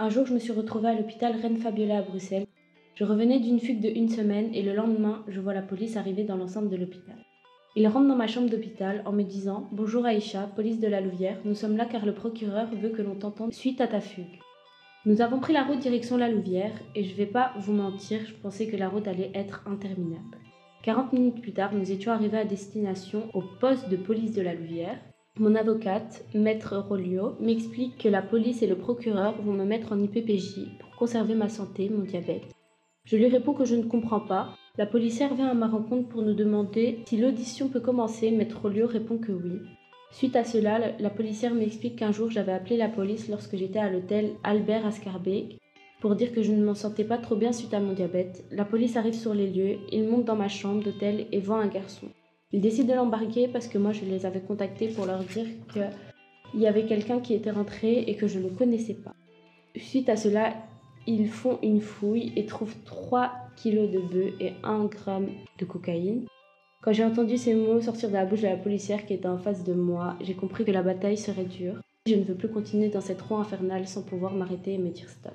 Un jour, je me suis retrouvée à l'hôpital Reine Fabiola à Bruxelles. Je revenais d'une fugue de une semaine et le lendemain, je vois la police arriver dans l'enceinte de l'hôpital. Ils rentrent dans ma chambre d'hôpital en me disant Bonjour Aïcha, police de la Louvière, nous sommes là car le procureur veut que l'on t'entende suite à ta fugue. Nous avons pris la route direction la Louvière et je vais pas vous mentir, je pensais que la route allait être interminable. 40 minutes plus tard, nous étions arrivés à destination au poste de police de la Louvière. Mon avocate, maître Rolio, m'explique que la police et le procureur vont me mettre en IPPJ pour conserver ma santé, mon diabète. Je lui réponds que je ne comprends pas. La policière vient à ma rencontre pour nous demander si l'audition peut commencer. Maître Rolio répond que oui. Suite à cela, la policière m'explique qu'un jour j'avais appelé la police lorsque j'étais à l'hôtel Albert Ascarbeck pour dire que je ne m'en sentais pas trop bien suite à mon diabète. La police arrive sur les lieux, ils montent dans ma chambre d'hôtel et voient un garçon. Ils décident de l'embarquer parce que moi je les avais contactés pour leur dire qu'il y avait quelqu'un qui était rentré et que je ne connaissais pas. Suite à cela, ils font une fouille et trouvent 3 kilos de bœufs et 1 gramme de cocaïne. Quand j'ai entendu ces mots sortir de la bouche de la policière qui était en face de moi, j'ai compris que la bataille serait dure. Je ne veux plus continuer dans cette roue infernale sans pouvoir m'arrêter et me dire stop.